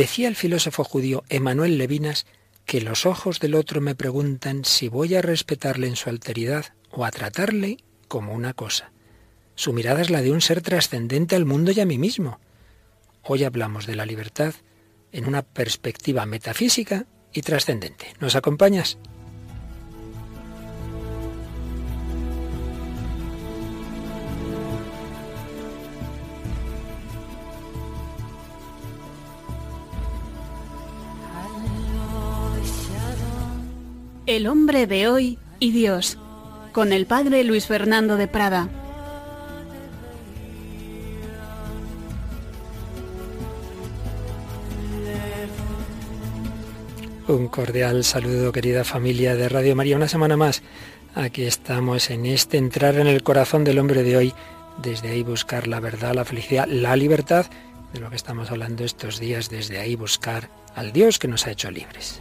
Decía el filósofo judío Emanuel Levinas que los ojos del otro me preguntan si voy a respetarle en su alteridad o a tratarle como una cosa. Su mirada es la de un ser trascendente al mundo y a mí mismo. Hoy hablamos de la libertad en una perspectiva metafísica y trascendente. ¿Nos acompañas? El hombre de hoy y Dios, con el padre Luis Fernando de Prada. Un cordial saludo, querida familia de Radio María. Una semana más. Aquí estamos en este entrar en el corazón del hombre de hoy. Desde ahí buscar la verdad, la felicidad, la libertad, de lo que estamos hablando estos días. Desde ahí buscar al Dios que nos ha hecho libres.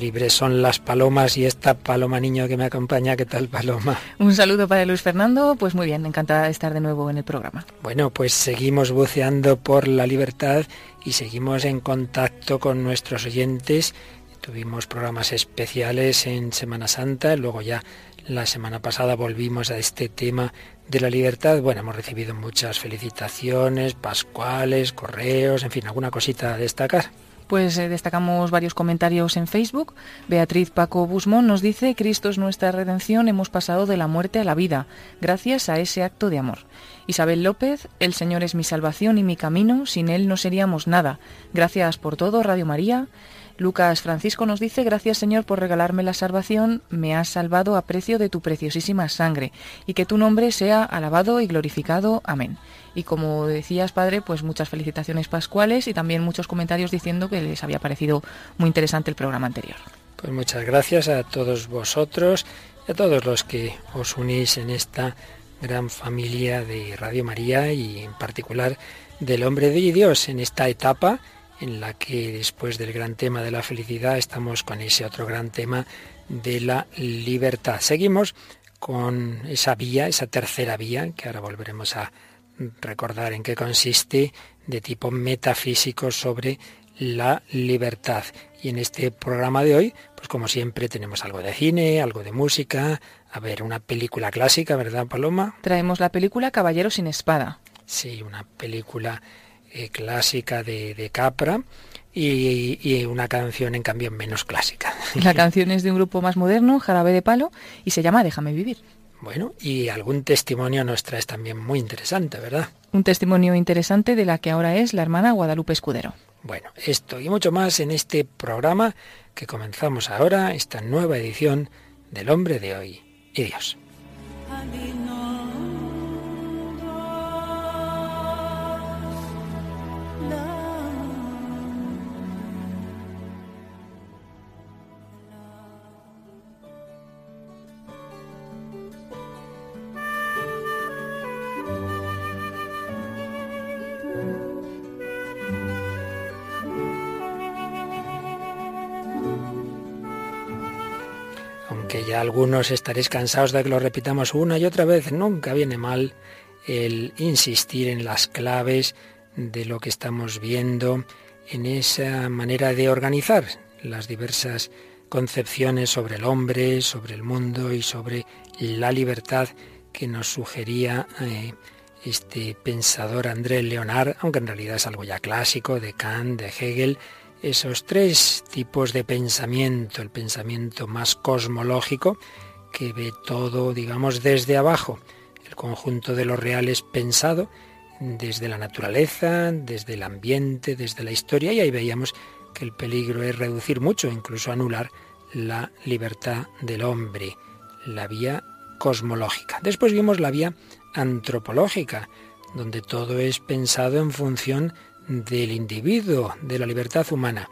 Libres son las palomas y esta paloma niño que me acompaña. ¿Qué tal, paloma? Un saludo para Luis Fernando. Pues muy bien, encantada de estar de nuevo en el programa. Bueno, pues seguimos buceando por la libertad y seguimos en contacto con nuestros oyentes. Tuvimos programas especiales en Semana Santa, luego ya la semana pasada volvimos a este tema de la libertad. Bueno, hemos recibido muchas felicitaciones, pascuales, correos, en fin, alguna cosita a destacar pues eh, destacamos varios comentarios en Facebook. Beatriz Paco Busmón nos dice, Cristo es nuestra redención, hemos pasado de la muerte a la vida, gracias a ese acto de amor. Isabel López, el Señor es mi salvación y mi camino, sin Él no seríamos nada. Gracias por todo, Radio María. Lucas Francisco nos dice, gracias Señor por regalarme la salvación, me has salvado a precio de tu preciosísima sangre, y que tu nombre sea alabado y glorificado. Amén. Y como decías, Padre, pues muchas felicitaciones pascuales y también muchos comentarios diciendo que les había parecido muy interesante el programa anterior. Pues muchas gracias a todos vosotros y a todos los que os unís en esta gran familia de Radio María y en particular del hombre de Dios en esta etapa en la que después del gran tema de la felicidad estamos con ese otro gran tema de la libertad. Seguimos con esa vía, esa tercera vía, que ahora volveremos a recordar en qué consiste, de tipo metafísico sobre la libertad. Y en este programa de hoy, pues como siempre tenemos algo de cine, algo de música, a ver, una película clásica, ¿verdad, Paloma? Traemos la película Caballero sin espada. Sí, una película eh, clásica de, de Capra. Y, y, una canción en cambio menos clásica. La canción es de un grupo más moderno, Jarabe de Palo, y se llama Déjame vivir. Bueno, y algún testimonio nos traes también muy interesante, ¿verdad? Un testimonio interesante de la que ahora es la hermana Guadalupe Escudero. Bueno, esto y mucho más en este programa que comenzamos ahora, esta nueva edición del hombre de hoy y Dios. Ya algunos estaréis cansados de que lo repitamos una y otra vez. Nunca viene mal el insistir en las claves de lo que estamos viendo, en esa manera de organizar las diversas concepciones sobre el hombre, sobre el mundo y sobre la libertad que nos sugería eh, este pensador André Leonard, aunque en realidad es algo ya clásico de Kant, de Hegel, esos tres tipos de pensamiento, el pensamiento más cosmológico, que ve todo, digamos, desde abajo, el conjunto de lo real es pensado desde la naturaleza, desde el ambiente, desde la historia, y ahí veíamos que el peligro es reducir mucho, incluso anular la libertad del hombre, la vía cosmológica. Después vimos la vía antropológica, donde todo es pensado en función del individuo, de la libertad humana,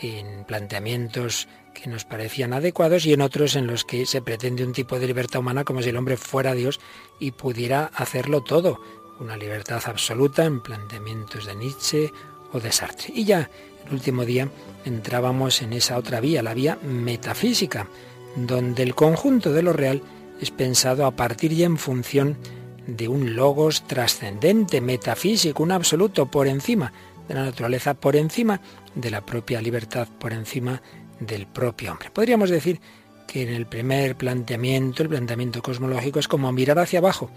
en planteamientos que nos parecían adecuados y en otros en los que se pretende un tipo de libertad humana como si el hombre fuera Dios y pudiera hacerlo todo, una libertad absoluta en planteamientos de Nietzsche o de Sartre. Y ya el último día entrábamos en esa otra vía, la vía metafísica, donde el conjunto de lo real es pensado a partir y en función de un logos trascendente, metafísico, un absoluto por encima de la naturaleza, por encima de la propia libertad, por encima del propio hombre. Podríamos decir que en el primer planteamiento, el planteamiento cosmológico, es como mirar hacia abajo.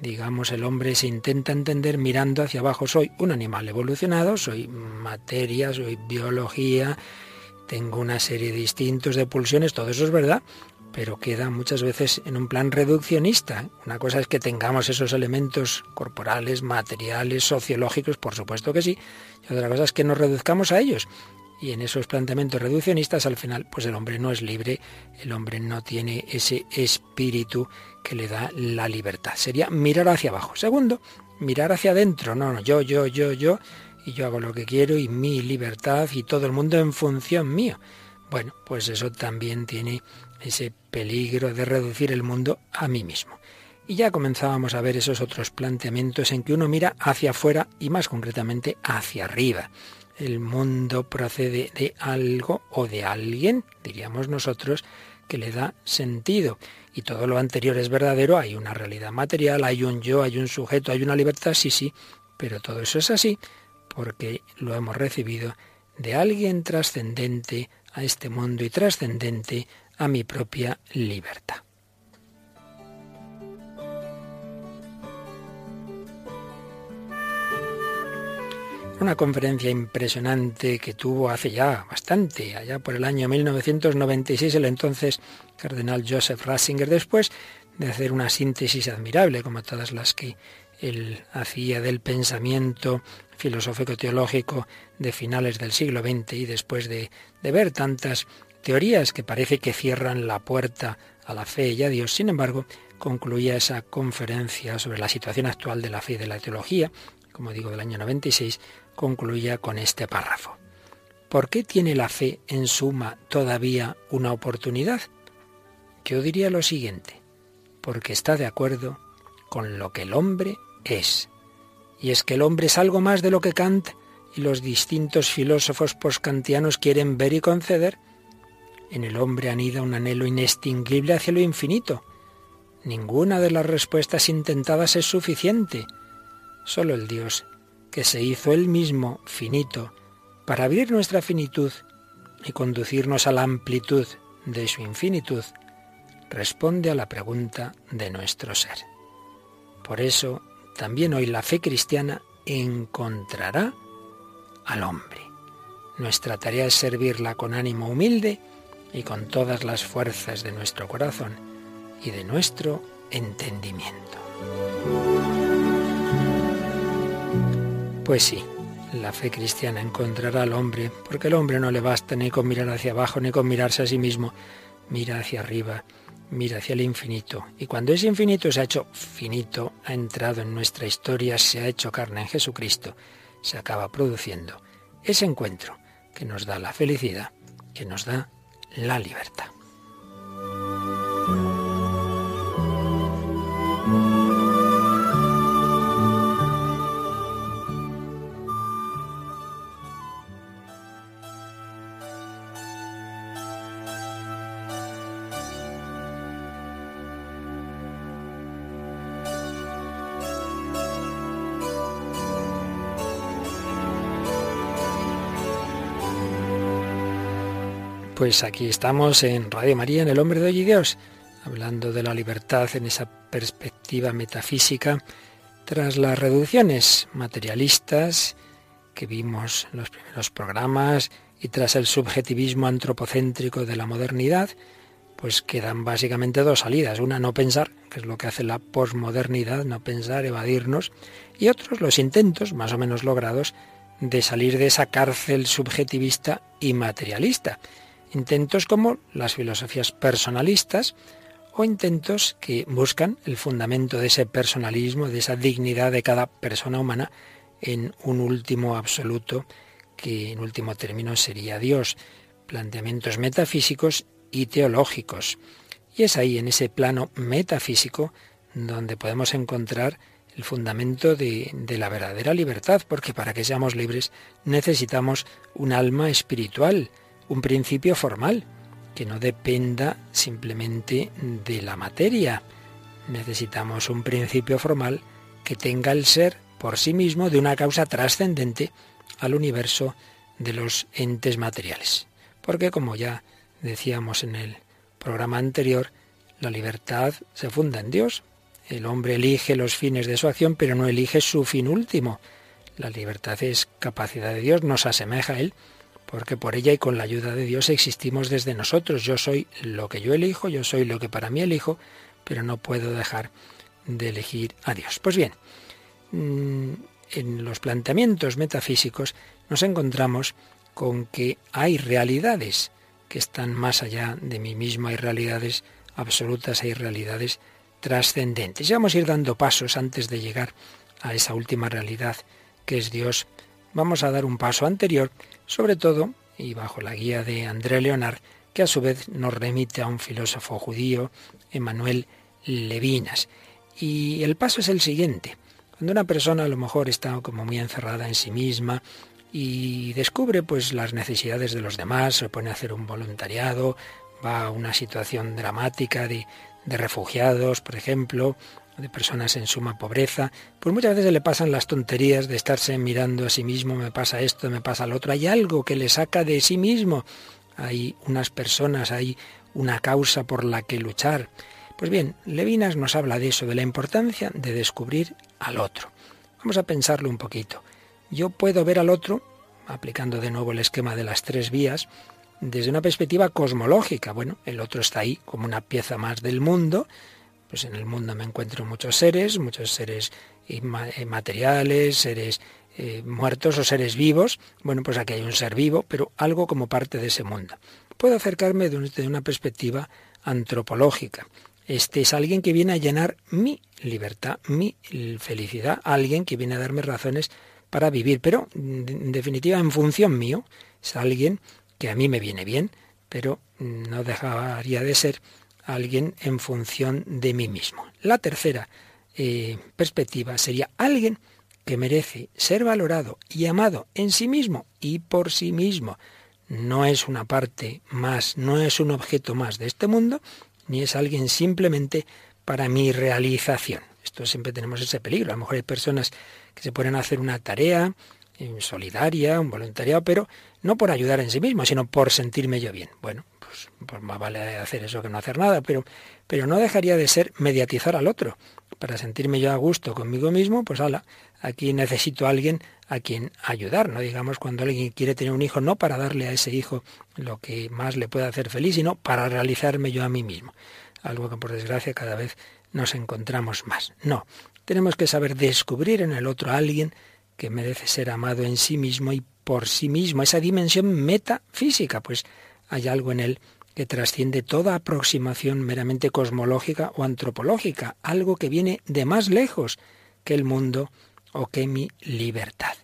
Digamos, el hombre se intenta entender mirando hacia abajo. Soy un animal evolucionado, soy materia, soy biología, tengo una serie de instintos, de pulsiones, todo eso es verdad, pero queda muchas veces en un plan reduccionista. Una cosa es que tengamos esos elementos corporales, materiales, sociológicos, por supuesto que sí, y otra cosa es que nos reduzcamos a ellos. Y en esos planteamientos reduccionistas, al final, pues el hombre no es libre, el hombre no tiene ese espíritu que le da la libertad. Sería mirar hacia abajo. Segundo, mirar hacia adentro. No, no, yo, yo, yo, yo, y yo hago lo que quiero y mi libertad y todo el mundo en función mío. Bueno, pues eso también tiene ese peligro de reducir el mundo a mí mismo. Y ya comenzábamos a ver esos otros planteamientos en que uno mira hacia afuera y más concretamente hacia arriba. El mundo procede de algo o de alguien, diríamos nosotros, que le da sentido. Y todo lo anterior es verdadero, hay una realidad material, hay un yo, hay un sujeto, hay una libertad, sí, sí, pero todo eso es así porque lo hemos recibido de alguien trascendente a este mundo y trascendente a mi propia libertad. Una conferencia impresionante que tuvo hace ya bastante, allá por el año 1996, el entonces cardenal Joseph Ratzinger, después de hacer una síntesis admirable, como todas las que él hacía del pensamiento filosófico-teológico de finales del siglo XX y después de, de ver tantas teorías que parece que cierran la puerta a la fe y a Dios. Sin embargo, concluía esa conferencia sobre la situación actual de la fe y de la teología, como digo, del año 96, concluía con este párrafo. ¿Por qué tiene la fe en suma todavía una oportunidad? Yo diría lo siguiente, porque está de acuerdo con lo que el hombre es. Y es que el hombre es algo más de lo que Kant y los distintos filósofos poskantianos quieren ver y conceder. En el hombre anida un anhelo inextinguible hacia lo infinito. Ninguna de las respuestas intentadas es suficiente. Solo el Dios, que se hizo él mismo finito, para abrir nuestra finitud y conducirnos a la amplitud de su infinitud, responde a la pregunta de nuestro ser. Por eso, también hoy la fe cristiana encontrará al hombre. Nuestra tarea es servirla con ánimo humilde y con todas las fuerzas de nuestro corazón y de nuestro entendimiento. Pues sí, la fe cristiana encontrará al hombre, porque el hombre no le basta ni con mirar hacia abajo ni con mirarse a sí mismo, mira hacia arriba, mira hacia el infinito. Y cuando ese infinito se ha hecho finito, ha entrado en nuestra historia, se ha hecho carne en Jesucristo, se acaba produciendo ese encuentro que nos da la felicidad, que nos da la libertad. Pues aquí estamos en Radio María, en El Hombre de Hoy y Dios, hablando de la libertad en esa perspectiva metafísica tras las reducciones materialistas que vimos en los primeros programas y tras el subjetivismo antropocéntrico de la modernidad, pues quedan básicamente dos salidas. Una, no pensar, que es lo que hace la posmodernidad, no pensar, evadirnos, y otros, los intentos, más o menos logrados, de salir de esa cárcel subjetivista y materialista intentos como las filosofías personalistas o intentos que buscan el fundamento de ese personalismo, de esa dignidad de cada persona humana en un último absoluto que en último término sería Dios, planteamientos metafísicos y teológicos. Y es ahí, en ese plano metafísico, donde podemos encontrar el fundamento de, de, la verdadera libertad, porque para que seamos libres necesitamos un alma espiritual, un principio formal, que no dependa simplemente de la materia, necesitamos un principio formal que tenga el ser por sí mismo de una causa trascendente al universo de los entes materiales. Porque como ya decíamos en el programa anterior, la libertad se funda en Dios. El hombre elige los fines de su acción, pero no elige su fin último. La libertad es capacidad de Dios, nos asemeja a Él, porque por ella y con la ayuda de Dios existimos desde nosotros. Yo soy lo que yo elijo, yo soy lo que para mí elijo, pero no puedo dejar de elegir a Dios. Pues bien, mm, en los planteamientos metafísicos nos encontramos con que hay realidades que están más allá de mí mismo, hay realidades absolutas, hay realidades trascendentes. Ya vamos a ir dando pasos antes de llegar a esa última realidad que es Dios. Vamos a dar un paso anterior, sobre todo, y bajo la guía de André Leonard, que a su vez nos remite a un filósofo judío, Emmanuel Levinas. Y el paso es el siguiente. Cuando una persona a lo mejor está como muy encerrada en sí misma y descubre pues las necesidades de los demás, se pone a hacer un voluntariado, va a una situación dramática de refugiados, por ejemplo, de personas en suma pobreza, pues muchas veces le pasan las tonterías de estarse mirando a sí mismo, me pasa esto, me pasa lo otro, hay algo que le saca de sí mismo, hay unas personas, hay una causa por la que luchar. Pues bien, Levinas nos habla de eso, de la importancia de descubrir al otro. Vamos a pensarlo un poquito. Yo puedo ver al otro, aplicando de nuevo el esquema de las tres vías, desde una perspectiva cosmológica. Bueno, el otro está ahí como una pieza más del mundo. Pues en el mundo me encuentro muchos seres, muchos seres eh, materiales, seres eh, muertos o seres vivos. Bueno, pues aquí hay un ser vivo, pero algo como parte de ese mundo. Puedo acercarme desde una perspectiva antropológica. Este es alguien que viene a llenar mi libertad, mi felicidad, alguien que viene a darme razones para vivir, pero en definitiva en función mío, es alguien que a mí me viene bien, pero no dejaría de ser alguien en función de mí mismo. La tercera eh, perspectiva sería alguien que merece ser valorado y amado en sí mismo y por sí mismo. No es una parte más, no es un objeto más de este mundo, ni es alguien simplemente para mi realización. Esto siempre tenemos ese peligro. A lo mejor hay personas que se ponen a hacer una tarea solidaria, un voluntariado, pero no por ayudar en sí mismo, sino por sentirme yo bien. Bueno, pues, pues, más vale hacer eso que no hacer nada, pero, pero no dejaría de ser mediatizar al otro. Para sentirme yo a gusto conmigo mismo, pues ala, aquí necesito a alguien a quien ayudar, no digamos cuando alguien quiere tener un hijo, no para darle a ese hijo lo que más le pueda hacer feliz, sino para realizarme yo a mí mismo. Algo que por desgracia cada vez nos encontramos más. No, tenemos que saber descubrir en el otro a alguien que merece ser amado en sí mismo y por sí mismo, esa dimensión metafísica, pues hay algo en él que trasciende toda aproximación meramente cosmológica o antropológica, algo que viene de más lejos que el mundo o que mi libertad.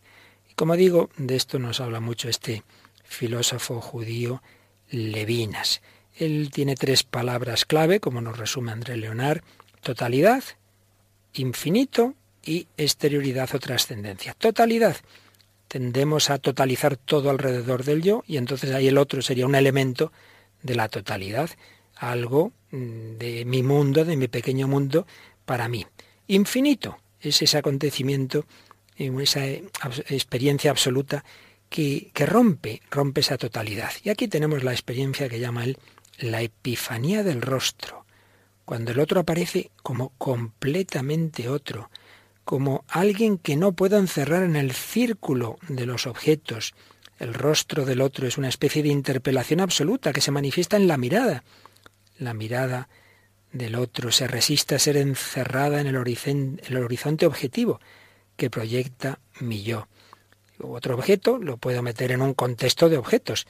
Y como digo, de esto nos habla mucho este filósofo judío Levinas. Él tiene tres palabras clave, como nos resume André Leonard, totalidad, infinito y exterioridad o trascendencia. Totalidad. Tendemos a totalizar todo alrededor del yo y entonces ahí el otro sería un elemento de la totalidad, algo mm, de mi mundo, de mi pequeño mundo, para mí. Infinito es ese acontecimiento, eh, esa eh, experiencia absoluta que, que rompe, rompe esa totalidad. Y aquí tenemos la experiencia que llama él la epifanía del rostro, cuando el otro aparece como completamente otro, como alguien que no puedo encerrar en el círculo de los objetos. El rostro del otro es una especie de interpelación absoluta que se manifiesta en la mirada. La mirada del otro se resiste a ser encerrada en el, el horizonte objetivo que proyecta mi yo. Otro objeto lo puedo meter en un contexto de objetos,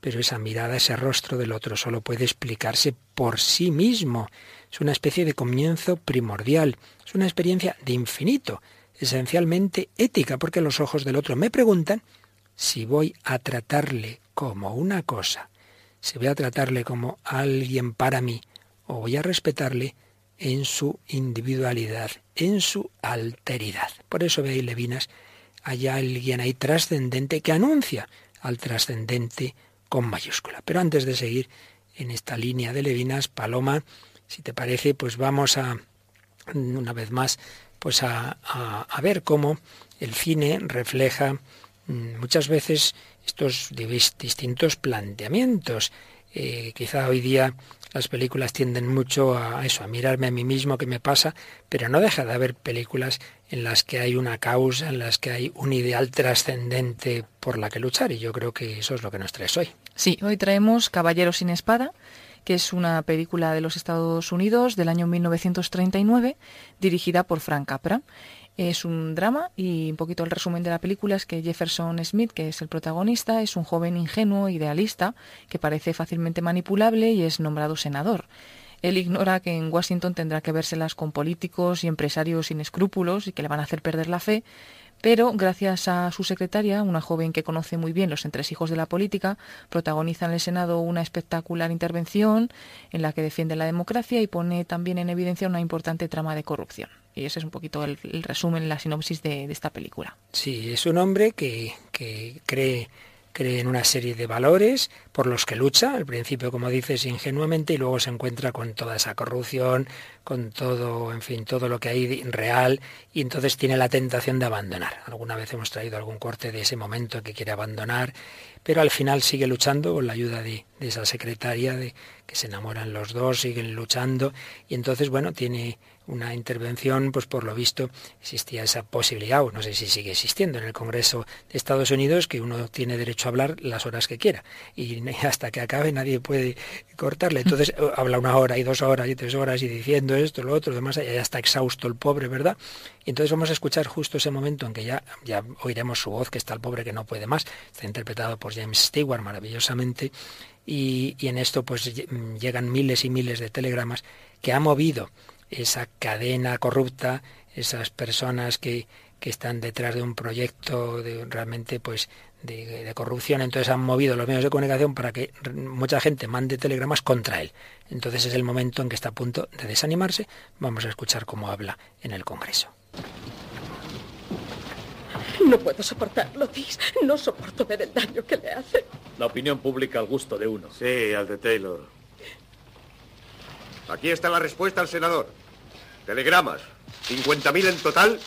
pero esa mirada, ese rostro del otro solo puede explicarse por sí mismo. Es una especie de comienzo primordial, es una experiencia de infinito, esencialmente ética, porque los ojos del otro me preguntan si voy a tratarle como una cosa, si voy a tratarle como alguien para mí, o voy a respetarle en su individualidad, en su alteridad. Por eso veis, Levinas, hay alguien ahí trascendente que anuncia al trascendente con mayúscula. Pero antes de seguir en esta línea de Levinas, Paloma, si te parece, pues vamos a una vez más pues a, a ver cómo el cine refleja mm, muchas veces estos distintos planteamientos. Eh, quizá hoy día las películas tienden mucho a eso, a mirarme a mí mismo, qué me pasa, pero no deja de haber películas en las que hay una causa, en las que hay un ideal trascendente por la que luchar, y yo creo que eso es lo que nos traes hoy. Sí, hoy traemos Caballero sin Espada, que es una película de los Estados Unidos del año 1939, dirigida por Frank Capra. Es un drama y un poquito el resumen de la película es que Jefferson Smith, que es el protagonista, es un joven ingenuo, idealista, que parece fácilmente manipulable y es nombrado senador. Él ignora que en Washington tendrá que vérselas con políticos y empresarios sin escrúpulos y que le van a hacer perder la fe, pero gracias a su secretaria, una joven que conoce muy bien los entresijos de la política, protagoniza en el Senado una espectacular intervención en la que defiende la democracia y pone también en evidencia una importante trama de corrupción. Y ese es un poquito el, resumen, la sinopsis de, esta película. Sí, es un hombre que, que cree cree en una serie de valores por los que lucha, al principio, como dices, ingenuamente, y luego se encuentra con toda esa corrupción, con todo, en fin, todo lo que hay real, y entonces tiene la tentación de abandonar. Alguna vez hemos traído algún corte de ese momento que quiere abandonar, pero al final sigue luchando con la ayuda de, de esa secretaria, de que se enamoran los dos, siguen luchando, y entonces, bueno, tiene una intervención, pues por lo visto existía esa posibilidad, o no sé si sigue existiendo en el Congreso de Estados Unidos, que uno tiene derecho a hablar las horas que quiera y hasta que acabe nadie puede cortarle. Entonces habla una hora y dos horas y tres horas y diciendo esto, lo otro, demás, ya está exhausto el pobre, ¿verdad? Y entonces vamos a escuchar justo ese momento en que ya, ya oiremos su voz, que está el pobre que no puede más. Está interpretado por James Stewart maravillosamente. Y, y en esto pues llegan miles y miles de telegramas que ha movido esa cadena corrupta, esas personas que, que están detrás de un proyecto de, realmente pues de, corrupción, entonces han movido los medios de comunicación para que mucha gente mande telegramas contra él. Entonces es el momento en que está a punto de desanimarse. Vamos a escuchar cómo habla en el Congreso. No puedo soportarlo, Dis. No soporto ver el daño que le hace. La opinión pública al gusto de uno. Sí, al de Taylor. Aquí está la respuesta al senador. Telegramas, 50.000 en total,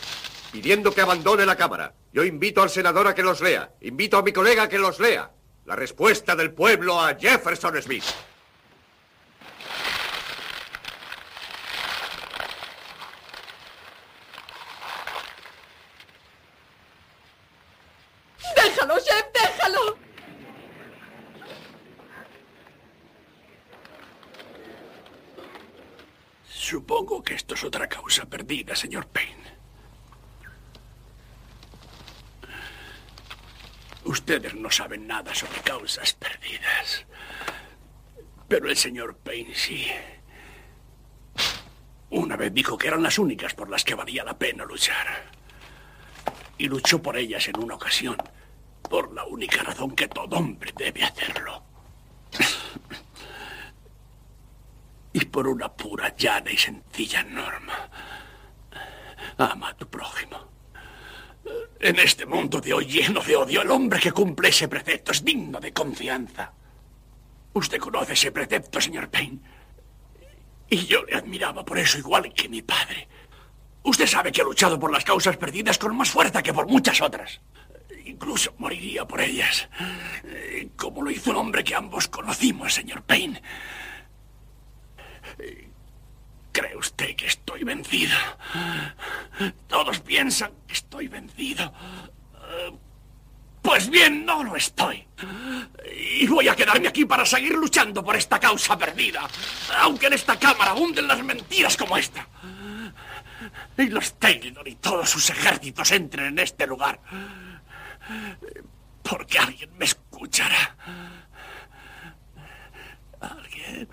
pidiendo que abandone la Cámara. Yo invito al senador a que los lea. Invito a mi colega a que los lea. La respuesta del pueblo a Jefferson Smith. Supongo que esto es otra causa perdida, señor Payne. Ustedes no saben nada sobre causas perdidas. Pero el señor Payne sí. Una vez dijo que eran las únicas por las que valía la pena luchar. Y luchó por ellas en una ocasión, por la única razón que todo hombre debe hacerlo. y por una pura, llana y sencilla norma. Ama a tu prójimo. En este mundo de hoy lleno de odio, el hombre que cumple ese precepto es digno de confianza. Usted conoce ese precepto, señor Payne. Y yo le admiraba por eso igual que mi padre. Usted sabe que ha luchado por las causas perdidas con más fuerza que por muchas otras. Incluso moriría por ellas. Como lo hizo un hombre que ambos conocimos, señor Payne. ¿Cree usted que estoy vencido? Todos piensan que estoy vencido. Pues bien, no lo estoy. Y voy a quedarme aquí para seguir luchando por esta causa perdida. Aunque en esta cámara hunden las mentiras como esta. Y los Taylor y todos sus ejércitos entren en este lugar. Porque alguien me escuchará. Alguien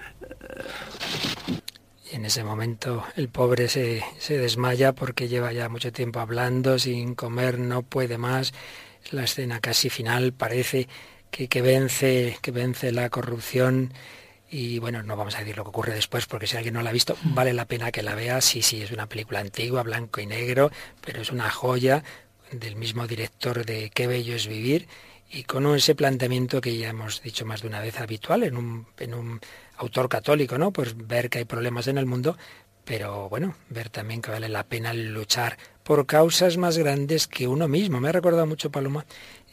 en ese momento el pobre se, se desmaya porque lleva ya mucho tiempo hablando, sin comer, no puede más. La escena casi final parece que, que, vence, que vence la corrupción. Y bueno, no vamos a decir lo que ocurre después, porque si alguien no la ha visto, vale la pena que la vea. Sí, sí, es una película antigua, blanco y negro, pero es una joya del mismo director de Qué bello es vivir y con ese planteamiento que ya hemos dicho más de una vez habitual en un, en un autor católico, ¿no? Pues ver que hay problemas en el mundo, pero bueno, ver también que vale la pena luchar por causas más grandes que uno mismo. Me ha recordado mucho, Paloma,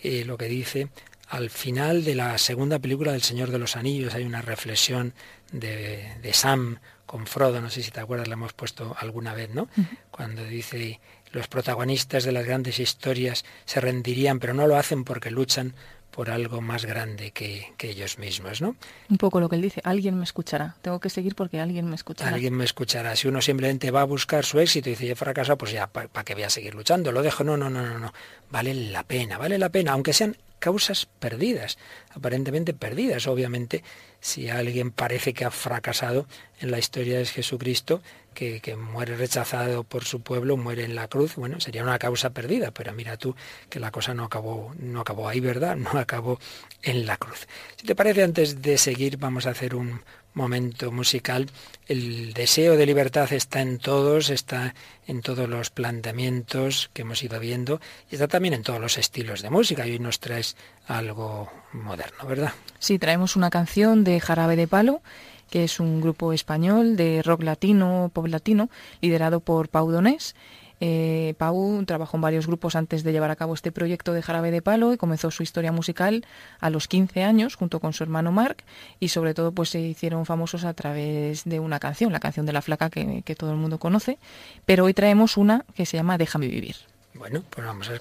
eh, lo que dice al final de la segunda película del Señor de los Anillos. Hay una reflexión de, de Sam con Frodo, no sé si te acuerdas, la hemos puesto alguna vez, ¿no? Cuando dice los protagonistas de las grandes historias se rendirían, pero no lo hacen porque luchan por algo más grande que, ellos mismos, ¿no? Un poco lo que él dice, alguien me escuchará, tengo que seguir porque alguien me escuchará. Alguien me escuchará. Si uno simplemente va a buscar su éxito y dice, he fracasado, pues ya, ¿para qué voy a seguir luchando? Lo dejo, no, no, no, no, no. Vale la pena, vale la pena, aunque sean causas perdidas, aparentemente perdidas. Obviamente, si alguien parece que ha fracasado en la historia de Jesucristo, que, que, muere rechazado por su pueblo, muere en la cruz, bueno, sería una causa perdida, pero mira tú que la cosa no acabó, no acabó ahí, ¿verdad? No acabó en la cruz. Si te parece, antes de seguir, vamos a hacer un momento musical. El deseo de libertad está en todos, está en todos los planteamientos que hemos ido viendo y está también en todos los estilos de música. Y hoy nos traes algo moderno, ¿verdad? Sí, traemos una canción de Jarabe de Palo que es un grupo español de rock latino, pop latino, liderado por Pau Donés. Eh, Pau trabajó en varios grupos antes de llevar a cabo este proyecto de Jarabe de Palo y comenzó su historia musical a los 15 años junto con su hermano Mark y sobre todo pues se hicieron famosos a través de una canción, la canción de la flaca que, todo el mundo conoce, pero hoy traemos una que se llama Déjame vivir. Bueno, pues vamos a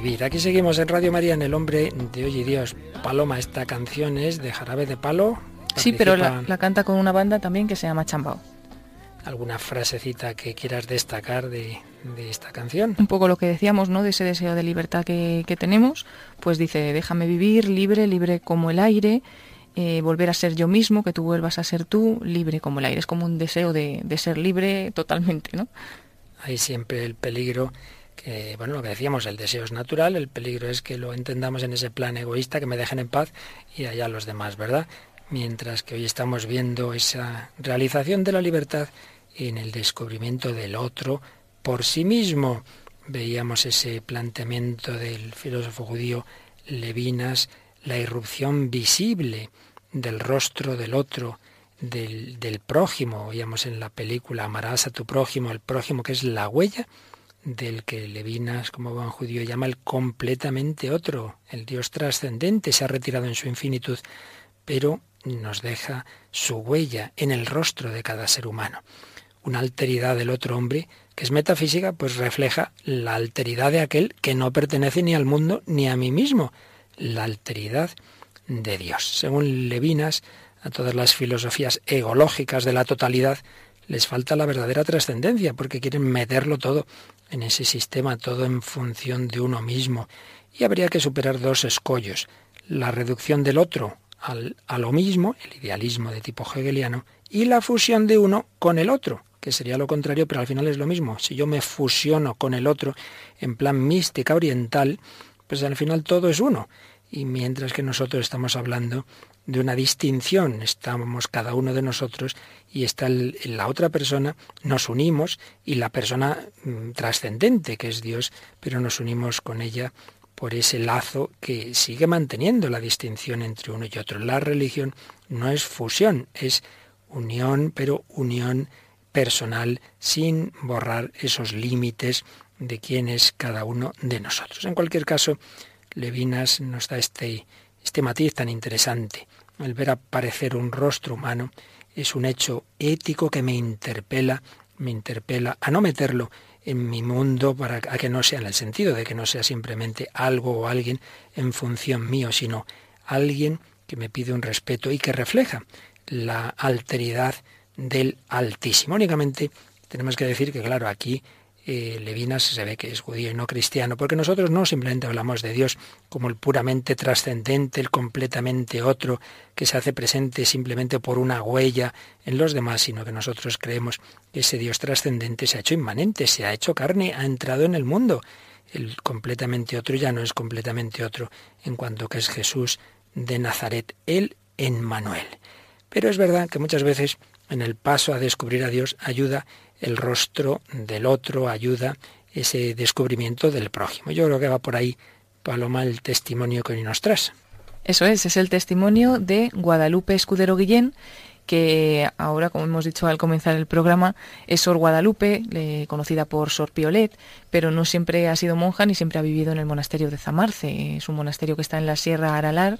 escuchar. Aquí seguimos en Radio María en El Hombre de Hoy y Dios. Paloma, esta canción es de Jarabe de Palo. Sí, pero la, canta con una banda también que se llama Chambao. ¿Alguna frasecita que quieras destacar de, esta canción? Un poco lo que decíamos, ¿no? De ese deseo de libertad que, tenemos. Pues dice, déjame vivir libre, libre como el aire, eh, volver a ser yo mismo, que tú vuelvas a ser tú, libre como el aire. Es como un deseo de, de ser libre totalmente, ¿no? Hay siempre el peligro bueno, lo que decíamos, el deseo es natural, el peligro es que lo entendamos en ese plan egoísta, que me dejen en paz y allá los demás, ¿verdad? Mientras que hoy estamos viendo esa realización de la libertad en el descubrimiento del otro por sí mismo. Veíamos ese planteamiento del filósofo judío Levinas, la irrupción visible del rostro del otro, del, del prójimo. Oíamos en la película Amarás a tu prójimo, el prójimo que es la huella del que Levinas, como buen judío, llama el completamente otro, el Dios trascendente, se ha retirado en su infinitud, pero nos deja su huella en el rostro de cada ser humano. Una alteridad del otro hombre, que es metafísica, pues refleja la alteridad de aquel que no pertenece ni al mundo ni a mí mismo, la alteridad de Dios. Según Levinas, a todas las filosofías egológicas de la totalidad les falta la verdadera trascendencia, porque quieren meterlo todo en ese sistema, todo en función de uno mismo. Y habría que superar dos escollos, la reducción del otro al, a lo mismo, el idealismo de tipo hegeliano, y la fusión de uno con el otro, que sería lo contrario, pero al final es lo mismo. Si yo me fusiono con el otro en plan mística oriental, pues al final todo es uno. Y mientras que nosotros estamos hablando de una distinción, estamos cada uno de nosotros y está la otra persona, nos unimos y la persona mm, trascendente que es Dios, pero nos unimos con ella por ese lazo que sigue manteniendo la distinción entre uno y otro. La religión no es fusión, es unión, pero unión personal sin borrar esos límites de quién es cada uno de nosotros. En cualquier caso, Levinas nos da este, este matiz tan interesante. El ver aparecer un rostro humano es un hecho ético que me interpela, me interpela a no meterlo en mi mundo para que no sea en el sentido de que no sea simplemente algo o alguien en función mío, sino alguien que me pide un respeto y que refleja la alteridad del Altísimo. Únicamente tenemos que decir que, claro, aquí eh, Levinas se ve que es judío y no cristiano, porque nosotros no simplemente hablamos de Dios como el puramente trascendente, el completamente otro, que se hace presente simplemente por una huella en los demás, sino que nosotros creemos que ese Dios trascendente se ha hecho inmanente, se ha hecho carne, ha entrado en el mundo. El completamente otro ya no es completamente otro en cuanto que es Jesús de Nazaret, él en Manuel. Pero es verdad que muchas veces en el paso a descubrir a Dios ayuda el rostro del otro, ayuda ese descubrimiento del prójimo. Yo creo que va por ahí, Paloma, el testimonio que hoy nos traes. Eso es, es el testimonio de Guadalupe Escudero Guillén, que ahora, como hemos dicho al comenzar el programa, es Sor Guadalupe, conocida por Sor Piolet, pero no siempre ha sido monja ni siempre ha vivido en el monasterio de Zamarce. Es un monasterio que está en la Sierra Aralar,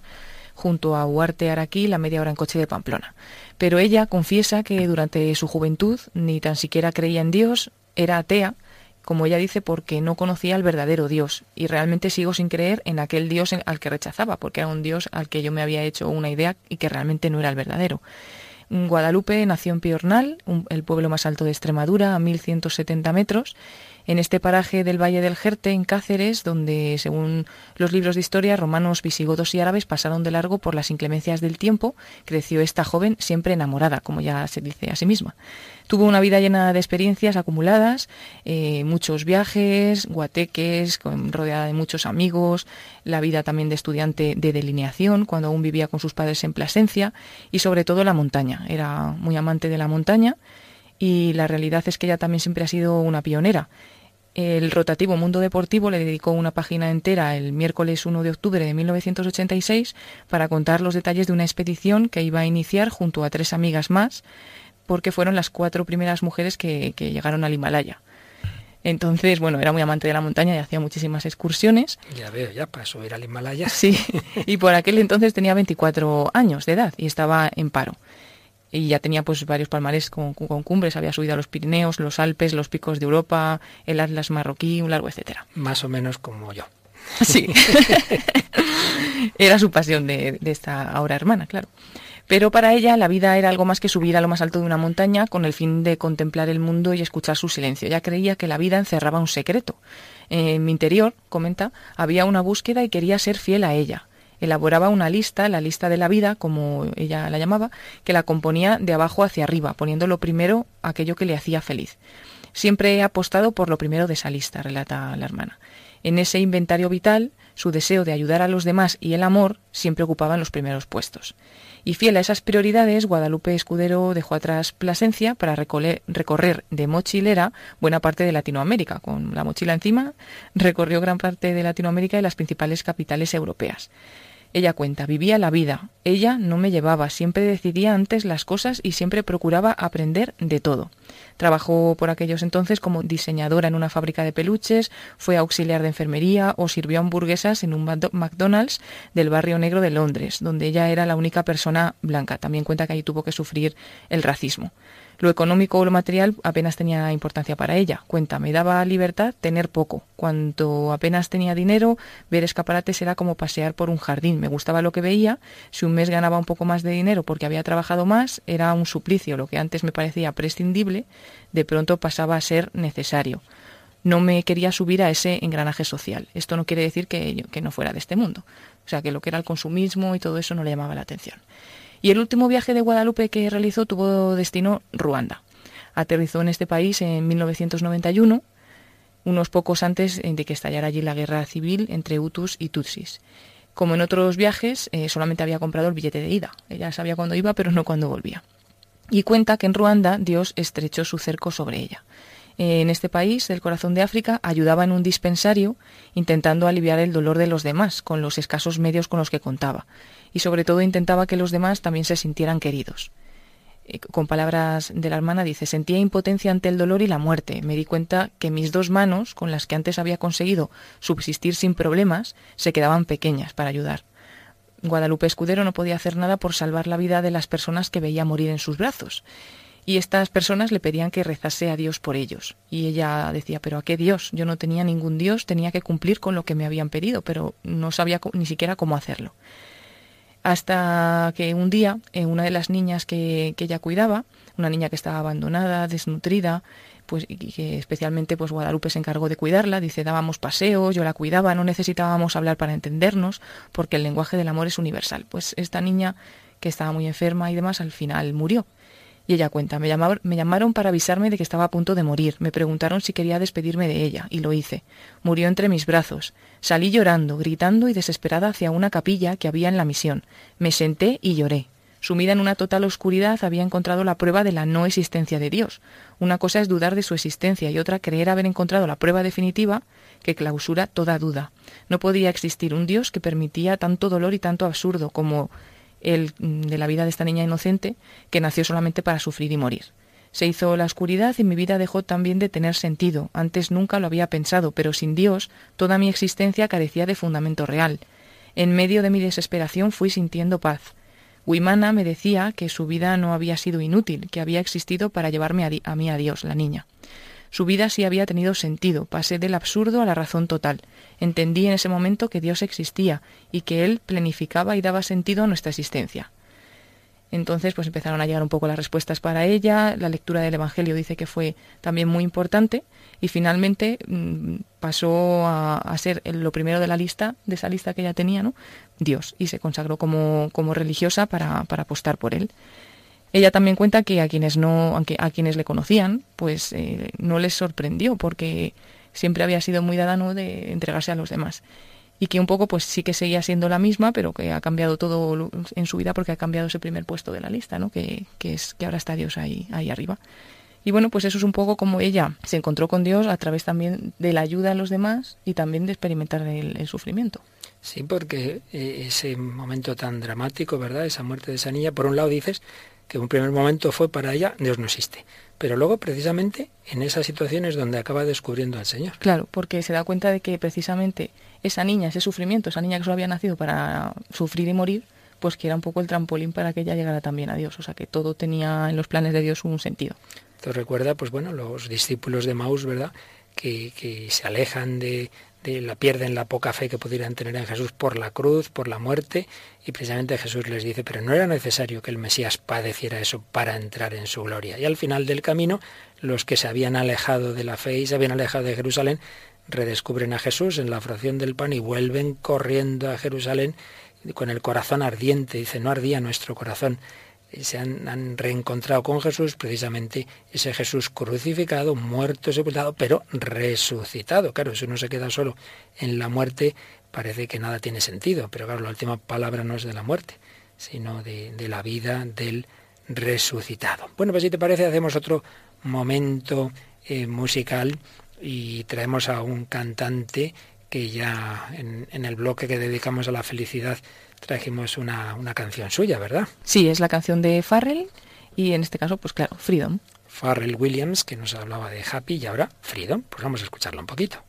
junto a Huarte Araquí, la media hora en coche de Pamplona. Pero ella confiesa que durante su juventud ni tan siquiera creía en Dios, era atea, como ella dice, porque no conocía al verdadero Dios. Y realmente sigo sin creer en aquel Dios al que rechazaba, porque era un Dios al que yo me había hecho una idea y que realmente no era el verdadero. Guadalupe nació en Piornal, el pueblo más alto de Extremadura, a 1170 metros, en este paraje del Valle del Jerte, en Cáceres, donde, según los libros de historia, romanos, visigodos y árabes pasaron de largo por las inclemencias del tiempo, creció esta joven siempre enamorada, como ya se dice a sí misma. Tuvo una vida llena de experiencias acumuladas, eh, muchos viajes, guateques, rodeada de muchos amigos, la vida también de estudiante de delineación, cuando aún vivía con sus padres en Plasencia, y sobre todo la montaña. Era muy amante de la montaña y la realidad es que ella también siempre ha sido una pionera. El rotativo Mundo Deportivo le dedicó una página entera el miércoles 1 de octubre de 1986 para contar los detalles de una expedición que iba a iniciar junto a tres amigas más, porque fueron las cuatro primeras mujeres que, llegaron al Himalaya. Entonces, bueno, era muy amante de la montaña y hacía muchísimas excursiones. Ya veo, ya pasó ir al Himalaya. Sí, y por aquel entonces tenía 24 años de edad y estaba en paro y ya tenía pues varios palmares con, cumbres, había subido a los Pirineos, los Alpes, los picos de Europa, el Atlas marroquí, un largo etcétera. Más o menos como yo. Sí. era su pasión de, de esta ahora hermana, claro. Pero para ella la vida era algo más que subir a lo más alto de una montaña con el fin de contemplar el mundo y escuchar su silencio. Ella creía que la vida encerraba un secreto. En mi interior, comenta, había una búsqueda y quería ser fiel a ella elaboraba una lista, la lista de la vida, como ella la llamaba, que la componía de abajo hacia arriba, poniendo lo primero aquello que le hacía feliz. Siempre he apostado por lo primero de esa lista, relata la hermana. En ese inventario vital, su deseo de ayudar a los demás y el amor siempre ocupaban los primeros puestos. Y fiel a esas prioridades, Guadalupe Escudero dejó atrás Plasencia para recorrer de mochilera buena parte de Latinoamérica. Con la mochila encima, recorrió gran parte de Latinoamérica y las principales capitales europeas. Ella cuenta, vivía la vida. Ella no me llevaba, siempre decidía antes las cosas y siempre procuraba aprender de todo. Trabajó por aquellos entonces como diseñadora en una fábrica de peluches, fue auxiliar de enfermería o sirvió hamburguesas en un McDonald's del barrio negro de Londres, donde ella era la única persona blanca. También cuenta que ahí tuvo que sufrir el racismo. Lo económico o lo material apenas tenía importancia para ella. Cuenta, me daba libertad tener poco. Cuando apenas tenía dinero, ver escaparates era como pasear por un jardín. Me gustaba lo que veía. Si un mes ganaba un poco más de dinero porque había trabajado más, era un suplicio. Lo que antes me parecía prescindible, de pronto pasaba a ser necesario. No me quería subir a ese engranaje social. Esto no quiere decir que, que no fuera de este mundo. O sea, que lo que era el consumismo y todo eso no le llamaba la atención. Y el último viaje de Guadalupe que realizó tuvo destino Ruanda. Aterrizó en este país en 1991, unos pocos antes de que estallara allí la guerra civil entre Hutus y Tutsis. Como en otros viajes, eh, solamente había comprado el billete de ida. Ella sabía cuándo iba, pero no cuándo volvía. Y cuenta que en Ruanda Dios estrechó su cerco sobre ella. En este país, del corazón de África, ayudaba en un dispensario intentando aliviar el dolor de los demás con los escasos medios con los que contaba y sobre todo intentaba que los demás también se sintieran queridos. Eh, con palabras de la hermana dice, sentía impotencia ante el dolor y la muerte. Me di cuenta que mis dos manos, con las que antes había conseguido subsistir sin problemas, se quedaban pequeñas para ayudar. Guadalupe Escudero no podía hacer nada por salvar la vida de las personas que veía morir en sus brazos. Y estas personas le pedían que rezase a Dios por ellos. Y ella decía, pero ¿a qué Dios? Yo no tenía ningún Dios, tenía que cumplir con lo que me habían pedido, pero no sabía ni siquiera cómo hacerlo hasta que un día eh, una de las niñas que, ella cuidaba, una niña que estaba abandonada, desnutrida, pues y que especialmente pues Guadalupe se encargó de cuidarla, dice dábamos paseos, yo la cuidaba, no necesitábamos hablar para entendernos, porque el lenguaje del amor es universal. Pues esta niña que estaba muy enferma y demás al final murió. Y ella cuenta, me llamaron, para avisarme de que estaba a punto de morir. Me preguntaron si quería despedirme de ella, y lo hice. Murió entre mis brazos. Salí llorando, gritando y desesperada hacia una capilla que había en la misión. Me senté y lloré. Sumida en una total oscuridad, había encontrado la prueba de la no existencia de Dios. Una cosa es dudar de su existencia y otra creer haber encontrado la prueba definitiva que clausura toda duda. No podía existir un Dios que permitía tanto dolor y tanto absurdo como el de la vida de esta niña inocente que nació solamente para sufrir y morir. Se hizo la oscuridad y mi vida dejó también de tener sentido. Antes nunca lo había pensado, pero sin Dios toda mi existencia carecía de fundamento real. En medio de mi desesperación fui sintiendo paz. Wimana me decía que su vida no había sido inútil, que había existido para llevarme a mí a Dios, la niña. Su vida sí había tenido sentido, pasé del absurdo a la razón total. Entendí en ese momento que Dios existía y que Él planificaba y daba sentido a nuestra existencia. Entonces, pues empezaron a llegar un poco las respuestas para ella. La lectura del Evangelio dice que fue también muy importante y finalmente mm, pasó a, ser lo primero de la lista, de esa lista que ella tenía, ¿no? Dios y se consagró como, como religiosa para, para apostar por él. Ella también cuenta que a quienes no, aunque a quienes le conocían, pues eh, no les sorprendió porque siempre había sido muy dada ¿no? de entregarse a los demás y que un poco pues sí que seguía siendo la misma, pero que ha cambiado todo en su vida porque ha cambiado ese primer puesto de la lista, ¿no? Que, es que ahora está Dios ahí, ahí arriba. Y bueno, pues eso es un poco como ella se encontró con Dios a través también de la ayuda a los demás y también de experimentar el sufrimiento. Sí, porque eh, ese momento tan dramático, ¿verdad? Esa muerte de esa niña, por un lado dices que un primer momento fue para ella, Dios no existe. Pero luego, precisamente, en esas situaciones donde acaba descubriendo al Señor. Claro, porque se da cuenta de que precisamente esa niña, ese sufrimiento, esa niña que solo había nacido para sufrir y morir, pues que era un poco el trampolín para que ella llegara también a Dios. O sea, que todo tenía en los planes de Dios un sentido. Esto recuerda, pues bueno, los discípulos de Maús, ¿verdad? Que, que se alejan de, la pierden la poca fe que pudieran tener en Jesús por la cruz, por la muerte, y precisamente Jesús les dice, pero no era necesario que el Mesías padeciera eso para entrar en su gloria. Y al final del camino, los que se habían alejado de la fe y se habían alejado de Jerusalén, redescubren a Jesús en la fracción del pan y vuelven corriendo a Jerusalén con el corazón ardiente. Dice, no ardía nuestro corazón se han, reencontrado con Jesús, precisamente ese Jesús crucificado, muerto, sepultado, pero resucitado. Claro, si uno se queda solo en la muerte, parece que nada tiene sentido, pero claro, la última palabra no es de la muerte, sino de, la vida del resucitado. Bueno, pues si te parece, hacemos otro momento eh, musical y traemos a un cantante que ya en el bloque que dedicamos a la felicidad trajimos una, una canción suya, ¿verdad? Sí, es la canción de Farrell y en este caso, pues claro, Freedom. Farrell Williams, que nos hablaba de Happy y ahora Freedom. Pues vamos a escucharlo un poquito.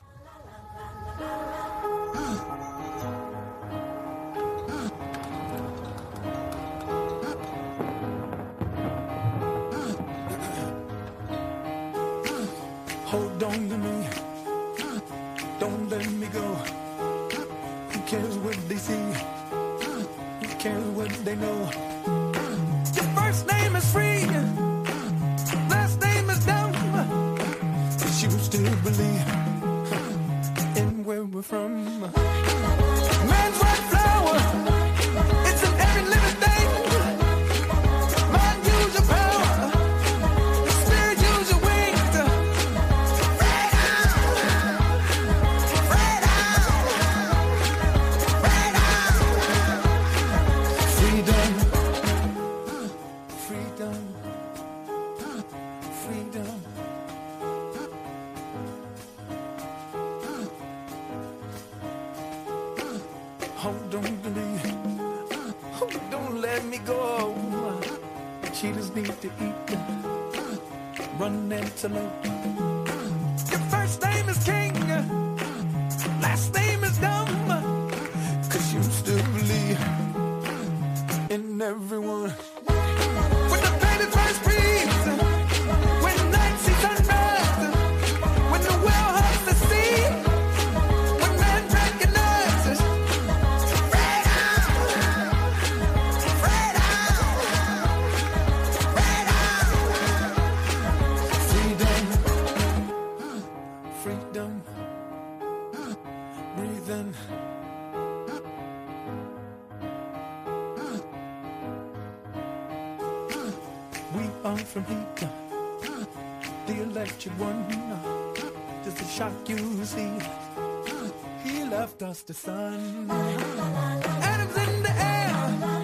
Hold on in where we're from. to. from heat. The electric one. Does it shock you? See, he left us the sun. Adams in the air.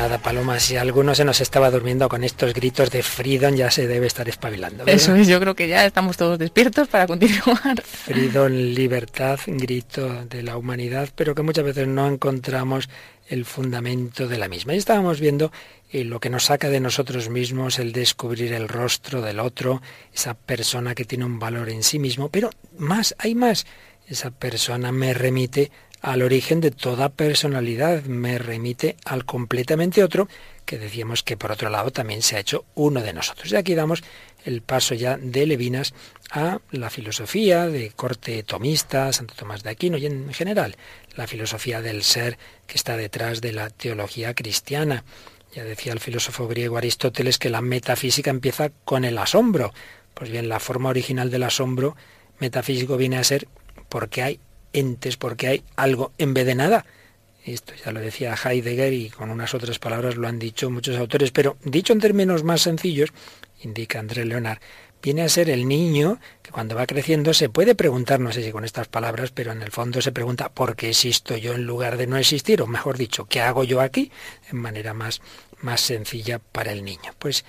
Nada, Paloma, si alguno se nos estaba durmiendo con estos gritos de Freedom, ya se debe estar espabilando. Eso es, yo creo que ya estamos todos despiertos para continuar. Freedom, libertad, grito de la humanidad, pero que muchas veces no encontramos el fundamento de la misma. Y estábamos viendo eh, lo que nos saca de nosotros mismos, el descubrir el rostro del otro, esa persona que tiene un valor en sí mismo, pero más, hay más. Esa persona me remite al origen de toda personalidad, me remite al completamente otro, que decíamos que por otro lado también se ha hecho uno de nosotros. Y aquí damos el paso ya de Levinas a la filosofía de corte tomista, Santo Tomás de Aquino y en general la filosofía del ser que está detrás de la teología cristiana. Ya decía el filósofo griego Aristóteles que la metafísica empieza con el asombro. Pues bien, la forma original del asombro metafísico viene a ser porque hay entes porque hay algo en vez de nada. Esto ya lo decía Heidegger y con unas otras palabras lo han dicho muchos autores, pero dicho en términos más sencillos, indica André Leonard, viene a ser el niño que cuando va creciendo se puede preguntar, no sé si con estas palabras, pero en el fondo se pregunta ¿por qué existo yo en lugar de no existir? O mejor dicho, ¿qué hago yo aquí? En manera más, más sencilla para el niño. Pues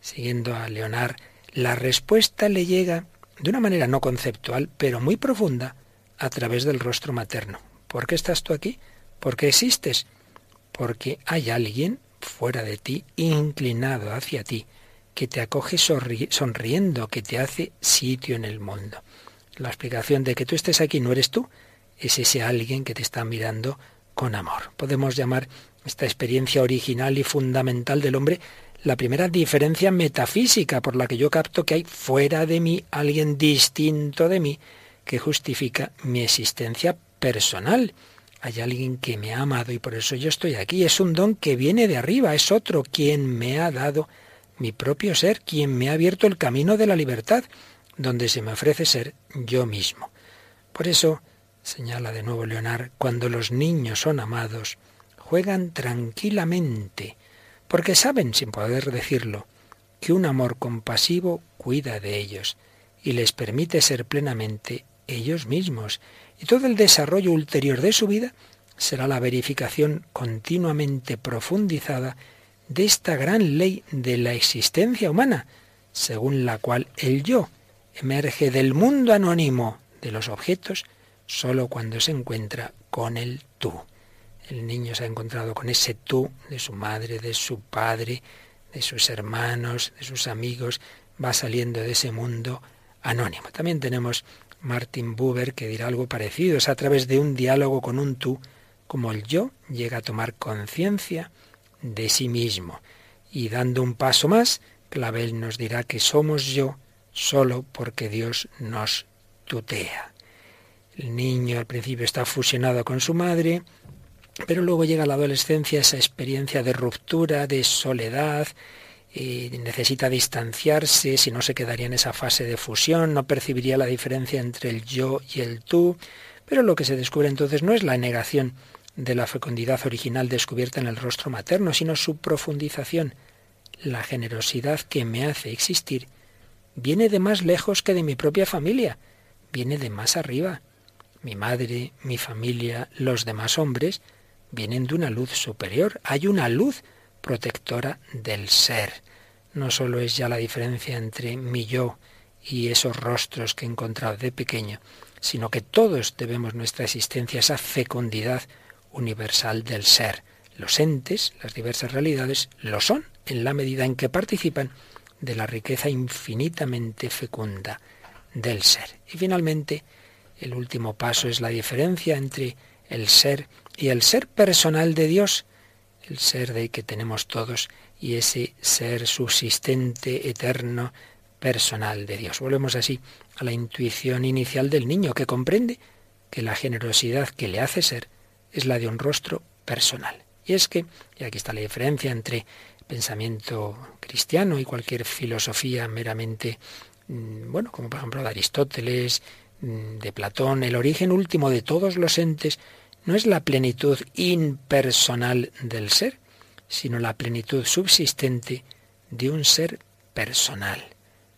siguiendo a Leonard, la respuesta le llega de una manera no conceptual, pero muy profunda, a través del rostro materno. ¿Por qué estás tú aquí? ¿Por qué existes? Porque hay alguien fuera de ti, inclinado hacia ti, que te acoge sonriendo, que te hace sitio en el mundo. La explicación de que tú estés aquí no eres tú, es ese alguien que te está mirando con amor. Podemos llamar esta experiencia original y fundamental del hombre la primera diferencia metafísica por la que yo capto que hay fuera de mí alguien distinto de mí que justifica mi existencia personal. Hay alguien que me ha amado y por eso yo estoy aquí. Es un don que viene de arriba, es otro quien me ha dado mi propio ser, quien me ha abierto el camino de la libertad. donde se me ofrece ser yo mismo. Por eso, señala de nuevo Leonard, cuando los niños son amados, juegan tranquilamente, porque saben, sin poder decirlo, que un amor compasivo cuida de ellos y les permite ser plenamente ellos mismos, y todo el desarrollo ulterior de su vida será la verificación continuamente profundizada de esta gran ley de la existencia humana, según la cual el yo emerge del mundo anónimo de los objetos sólo cuando se encuentra con el tú. El niño se ha encontrado con ese tú de su madre, de su padre, de sus hermanos, de sus amigos, va saliendo de ese mundo anónimo. También tenemos Martin Buber que dirá algo parecido, es a través de un diálogo con un tú como el yo llega a tomar conciencia de sí mismo. Y dando un paso más, Clavel nos dirá que somos yo solo porque Dios nos tutea. El niño al principio está fusionado con su madre, pero luego llega la adolescencia esa experiencia de ruptura, de soledad, y necesita distanciarse, si no se quedaría en esa fase de fusión, no percibiría la diferencia entre el yo y el tú, pero lo que se descubre entonces no es la negación de la fecundidad original descubierta en el rostro materno, sino su profundización. La generosidad que me hace existir viene de más lejos que de mi propia familia, viene de más arriba. Mi madre, mi familia, los demás hombres vienen de una luz superior. Hay una luz protectora del ser. No solo es ya la diferencia entre mi yo y esos rostros que he encontrado de pequeño, sino que todos debemos nuestra existencia a esa fecundidad universal del ser. Los entes, las diversas realidades, lo son en la medida en que participan de la riqueza infinitamente fecunda del ser. Y finalmente, el último paso es la diferencia entre el ser y el ser personal de Dios, el ser de que tenemos todos y ese ser subsistente, eterno, personal de Dios. Volvemos así a la intuición inicial del niño que comprende que la generosidad que le hace ser es la de un rostro personal. Y es que, y aquí está la diferencia entre pensamiento cristiano y cualquier filosofía meramente, mm, bueno, como por ejemplo de Aristóteles, mm, de Platón, el origen último de todos los entes no es la plenitud impersonal del ser, sino la plenitud subsistente de un ser personal.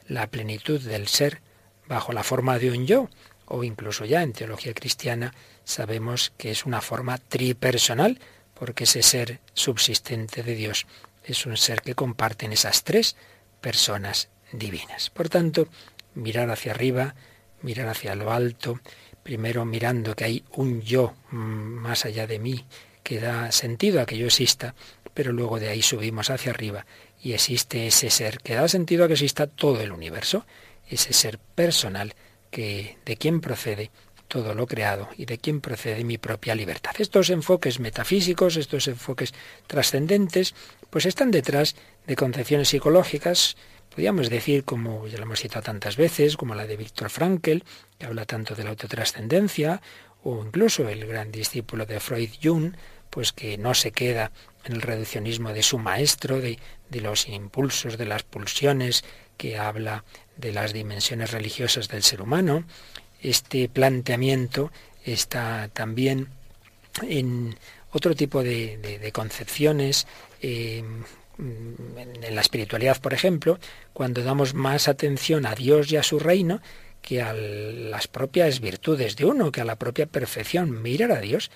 La plenitud del ser bajo la forma de un yo, o incluso ya en teología cristiana sabemos que es una forma tripersonal, porque ese ser subsistente de Dios es un ser que comparten esas tres personas divinas. Por tanto, mirar hacia arriba, mirar hacia lo alto, primero mirando que hay un yo mm, más allá de mí que da sentido a que yo exista, pero luego de ahí subimos hacia arriba y existe ese ser que da sentido a que exista todo el universo, ese ser personal que de quien procede todo lo creado y de quien procede mi propia libertad. Estos enfoques metafísicos, estos enfoques trascendentes, pues están detrás de concepciones psicológicas, podríamos decir, como ya lo hemos citado tantas veces, como la de Víctor Frankl, que habla tanto de la autotrascendencia, o incluso el gran discípulo de Freud Jung, pues que no se queda en el reduccionismo de su maestro, de, de los impulsos, de las pulsiones, que habla de las dimensiones religiosas del ser humano, este planteamiento está también en otro tipo de, concepciones, eh, en la espiritualidad, por ejemplo, cuando damos más atención a Dios y a su reino que a las propias virtudes de uno, que a la propia perfección, mirar a Dios,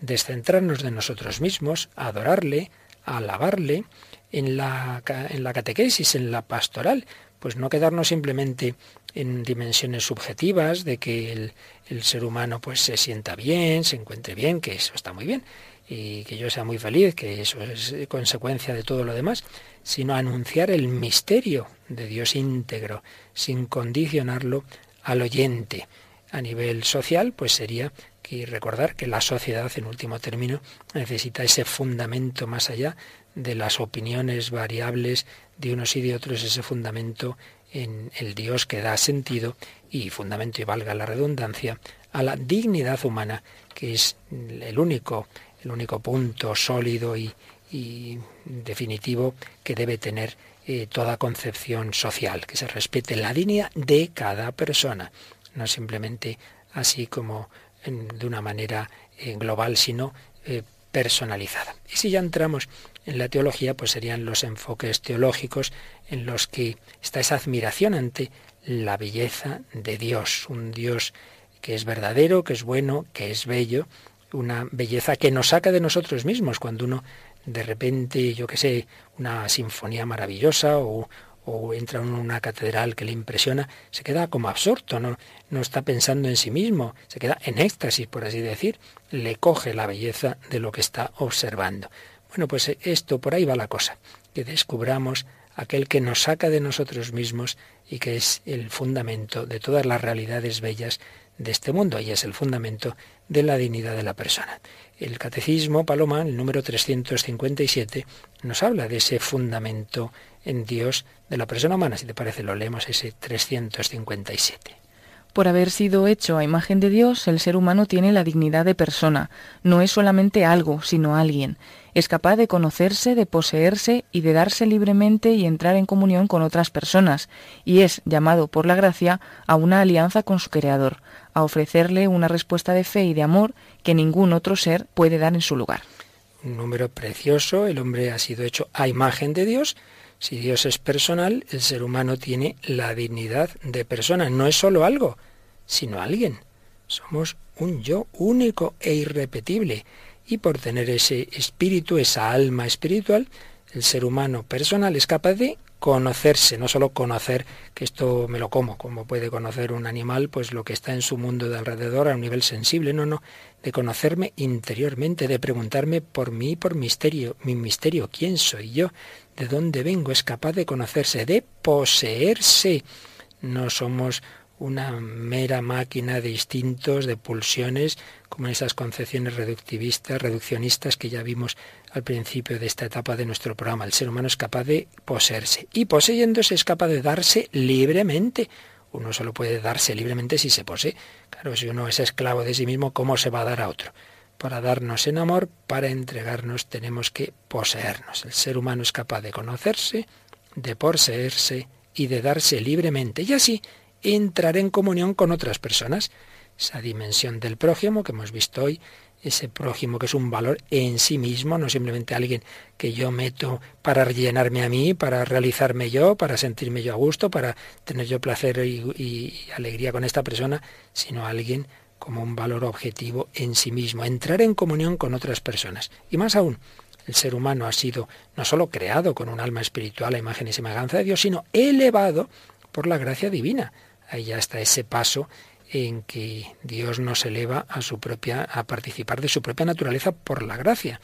descentrarnos de nosotros mismos, adorarle, alabarle, en la, en la catequesis, en la pastoral, pues no quedarnos simplemente en dimensiones subjetivas de que el, el, ser humano pues se sienta bien, se encuentre bien, que eso está muy bien, y que yo sea muy feliz, que eso es consecuencia de todo lo demás, sino anunciar el misterio de Dios íntegro, sin condicionarlo al oyente. A nivel social, pues sería que recordar que la sociedad, en último término, necesita ese fundamento más allá de las opiniones variables de unos y de otros, ese fundamento en el Dios que da sentido y fundamento, y valga la redundancia, a la dignidad humana, que es el único, el único punto sólido y, y definitivo que debe tener eh, toda concepción social, que se respete la dignidad de cada persona, no simplemente así como de una manera eh, global, sino eh, personalizada. Y si ya entramos en la teología, pues serían los enfoques teológicos en los que está esa admiración ante la belleza de Dios, un Dios que es verdadero, que es bueno, que es bello, una belleza que nos saca de nosotros mismos cuando uno de repente, yo qué sé, una sinfonía maravillosa o, o entra en una catedral que le impresiona, se queda como absorto, ¿no? no está pensando en sí mismo, se queda en éxtasis, por así decir, le coge la belleza de lo que está observando. Bueno, pues esto por ahí va la cosa, que descubramos aquel que nos saca de nosotros mismos y que es el fundamento de todas las realidades bellas de este mundo y es el fundamento de la dignidad de la persona. El Catecismo Paloma, el número 357, nos habla de ese fundamento en Dios de la persona humana. Si te parece, lo leemos ese 357. Por haber sido hecho a imagen de Dios, el ser humano tiene la dignidad de persona. No es solamente algo, sino alguien. Es capaz de conocerse, de poseerse y de darse libremente y entrar en comunión con otras personas, y es llamado por la gracia a una alianza con su Creador, a ofrecerle una respuesta de fe y de amor que ningún otro ser puede dar en su lugar. Un número precioso, el hombre ha sido hecho a imagen de Dios. Si Dios es personal, el ser humano tiene la dignidad de persona. No es solo algo, sino alguien. Somos un yo único e irrepetible. Y por tener ese espíritu, esa alma espiritual, el ser humano personal es capaz de conocerse, no solo conocer que esto me lo como, como puede conocer un animal, pues lo que está en su mundo de alrededor a un nivel sensible, no, no, de conocerme interiormente, de preguntarme por mí, por misterio, mi misterio, quién soy yo, de dónde vengo, es capaz de conocerse, de poseerse. No somos una mera máquina de instintos, de pulsiones, como en esas concepciones reductivistas, reduccionistas que ya vimos al principio de esta etapa de nuestro programa. El ser humano es capaz de poseerse y poseyéndose es capaz de darse libremente. Uno solo puede darse libremente si se posee. Claro, si uno es esclavo de sí mismo, ¿cómo se va a dar a otro? Para darnos en amor, para entregarnos, tenemos que poseernos. El ser humano es capaz de conocerse, de poseerse y de darse libremente. Y así entrar en comunión con otras personas. Esa dimensión del prójimo que hemos visto hoy, ese prójimo que es un valor en sí mismo, no simplemente alguien que yo meto para rellenarme a mí, para realizarme yo, para sentirme yo a gusto, para tener yo placer y, alegría con esta persona, sino alguien como un valor objetivo en sí mismo, entrar en comunión con otras personas. Y más aún, el ser humano ha sido no solo creado con un alma espiritual a imagen y semejanza de Dios, sino elevado por la gracia divina. Ahí ya está ese paso en que Dios nos eleva a su propia a participar de su propia naturaleza por la gracia,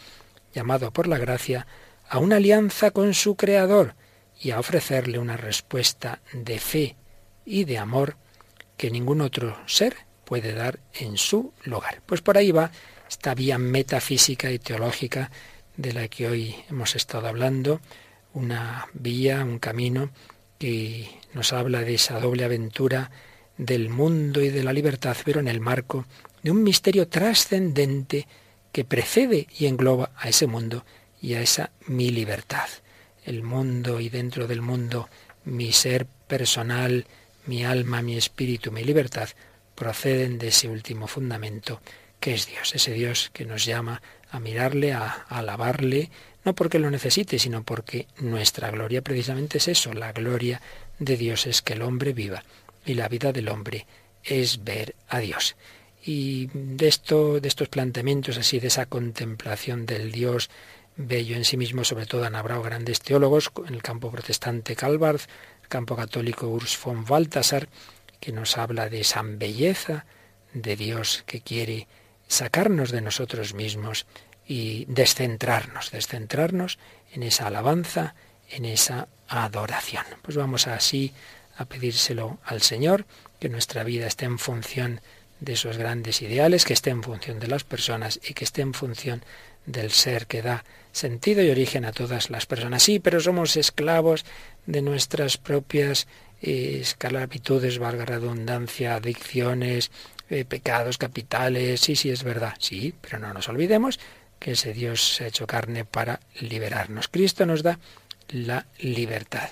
llamado por la gracia a una alianza con su creador y a ofrecerle una respuesta de fe y de amor que ningún otro ser puede dar en su lugar. Pues por ahí va esta vía metafísica y teológica de la que hoy hemos estado hablando, una vía, un camino que nos habla de esa doble aventura del mundo y de la libertad, pero en el marco de un misterio trascendente que precede y engloba a ese mundo y a esa mi libertad. El mundo y dentro del mundo mi ser personal, mi alma, mi espíritu, mi libertad proceden de ese último fundamento que es Dios, ese Dios que nos llama a mirarle, a, alabarle, no porque lo necesite, sino porque nuestra gloria precisamente es eso, la gloria de Dios es que el hombre viva y la vida del hombre es ver a Dios. Y de esto, de estos planteamientos así, de esa contemplación del Dios bello en sí mismo, sobre todo han hablado grandes teólogos, en el campo protestante Calvarz, el campo católico Urs von Balthasar, que nos habla de esa belleza de Dios que quiere sacarnos de nosotros mismos y descentrarnos, descentrarnos en esa alabanza, en esa adoración. Pues vamos así a pedírselo al Señor, que nuestra vida esté en función de esos grandes ideales, que esté en función de las personas y que esté en función del ser que da sentido y origen a todas las personas. Sí, pero somos esclavos de nuestras propias eh, esclavitudes, valga redundancia, adicciones, eh, pecados capitales. Sí, sí, es verdad. Sí, pero no nos olvidemos que ese Dios se ha hecho carne para liberarnos. Cristo nos da la libertad.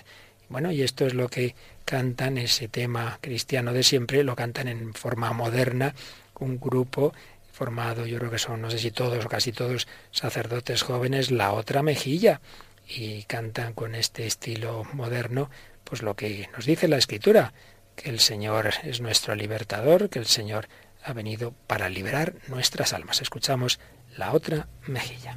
Bueno, y esto es lo que cantan ese tema cristiano de siempre, lo cantan en forma moderna, un grupo formado, yo creo que son, no sé si todos o casi todos, sacerdotes jóvenes, la otra mejilla, y cantan con este estilo moderno, pues lo que nos dice la escritura, que el Señor es nuestro libertador, que el Señor ha venido para liberar nuestras almas. Escuchamos la otra mejilla.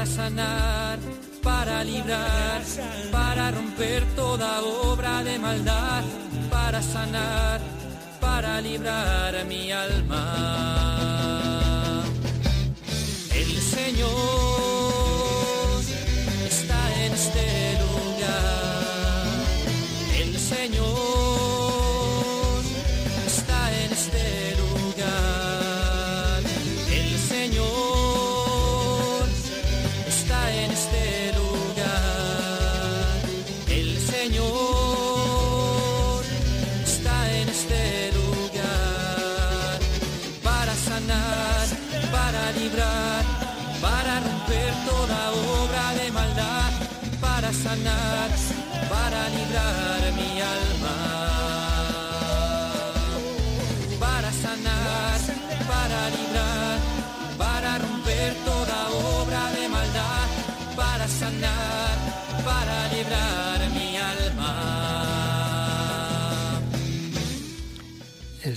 para sanar, para librar, para romper toda obra de maldad, para sanar, para librar mi alma. El Señor está en este lugar. El Señor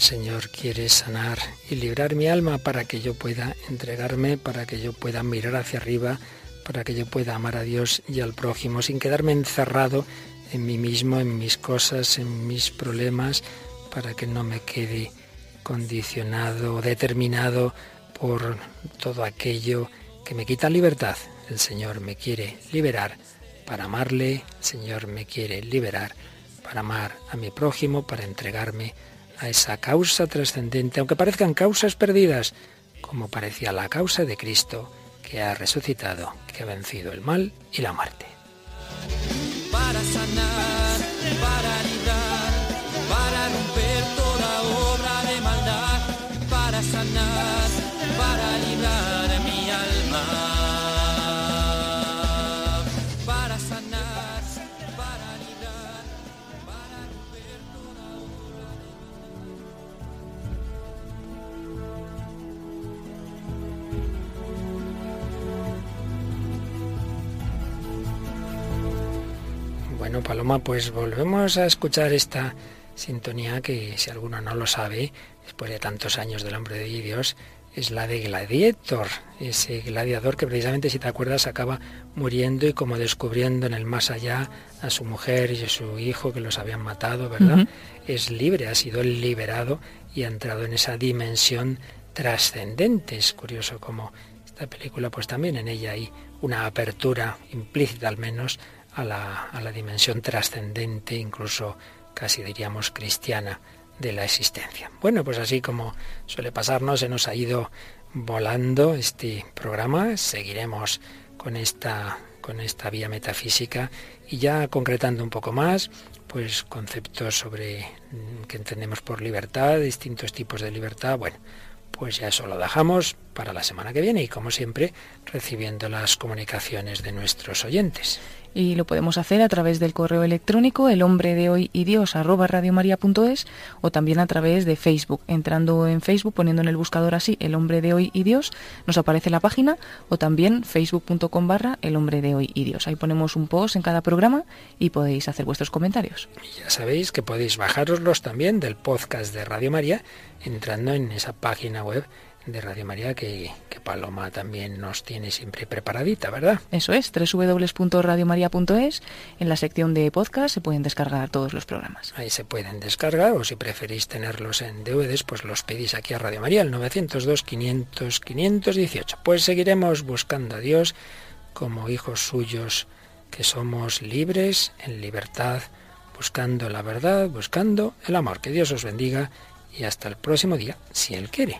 Señor quiere sanar y librar mi alma para que yo pueda entregarme, para que yo pueda mirar hacia arriba para que yo pueda amar a Dios y al prójimo sin quedarme encerrado en mí mismo, en mis cosas, en mis problemas, para que no me quede condicionado determinado por todo aquello que me quita libertad. El Señor me quiere liberar para amarle, el Señor me quiere liberar para amar a mi prójimo, para entregarme a esa causa trascendente, aunque parezcan causas perdidas, como parecía la causa de Cristo que ha resucitado, que ha vencido el mal y la muerte. Bueno, Paloma, pues volvemos a escuchar esta sintonía que, si alguno no lo sabe, después de tantos años del hombre de Dios, es la de Gladiator, ese gladiador que precisamente, si te acuerdas, acaba muriendo y como descubriendo en el más allá a su mujer y a su hijo que los habían matado, ¿verdad? Es libre, ha sido liberado y ha entrado en esa dimensión trascendente. Es curioso como esta película, pues también en ella hay una apertura implícita al menos a la, dimensión trascendente, incluso casi diríamos cristiana, de la existencia. Bueno, pues así como suele pasarnos, se nos ha ido volando este programa. Seguiremos con esta con esta vía metafísica y ya concretando un poco más, pues conceptos sobre mm, que entendemos por libertad, distintos tipos de libertad, bueno, pues ya eso lo dejamos para la semana que viene y como siempre recibiendo las comunicaciones de nuestros oyentes y lo podemos hacer a través del correo electrónico el hombre de hoy y dios arroba o también a través de Facebook. Entrando en Facebook, poniendo en el buscador así el hombre de hoy y Dios, nos aparece la página o también facebook.com barra el hombre de hoy y Dios. Ahí ponemos un post en cada programa y podéis hacer vuestros comentarios. Y ya sabéis que podéis bajároslos también del podcast de Radio María entrando en esa página web de Radio María que, Paloma también nos tiene siempre preparadita, ¿verdad? Eso es, www.radiomaria.es. En la sección de podcast se pueden descargar todos los programas. Ahí se pueden descargar o si preferís tenerlos en DVDs, pues los pedís aquí a Radio María, el 902 500 518. Pues seguiremos buscando a Dios como hijos suyos que somos libres, en libertad, buscando la verdad, buscando el amor. Que Dios os bendiga y hasta el próximo día, si Él quiere.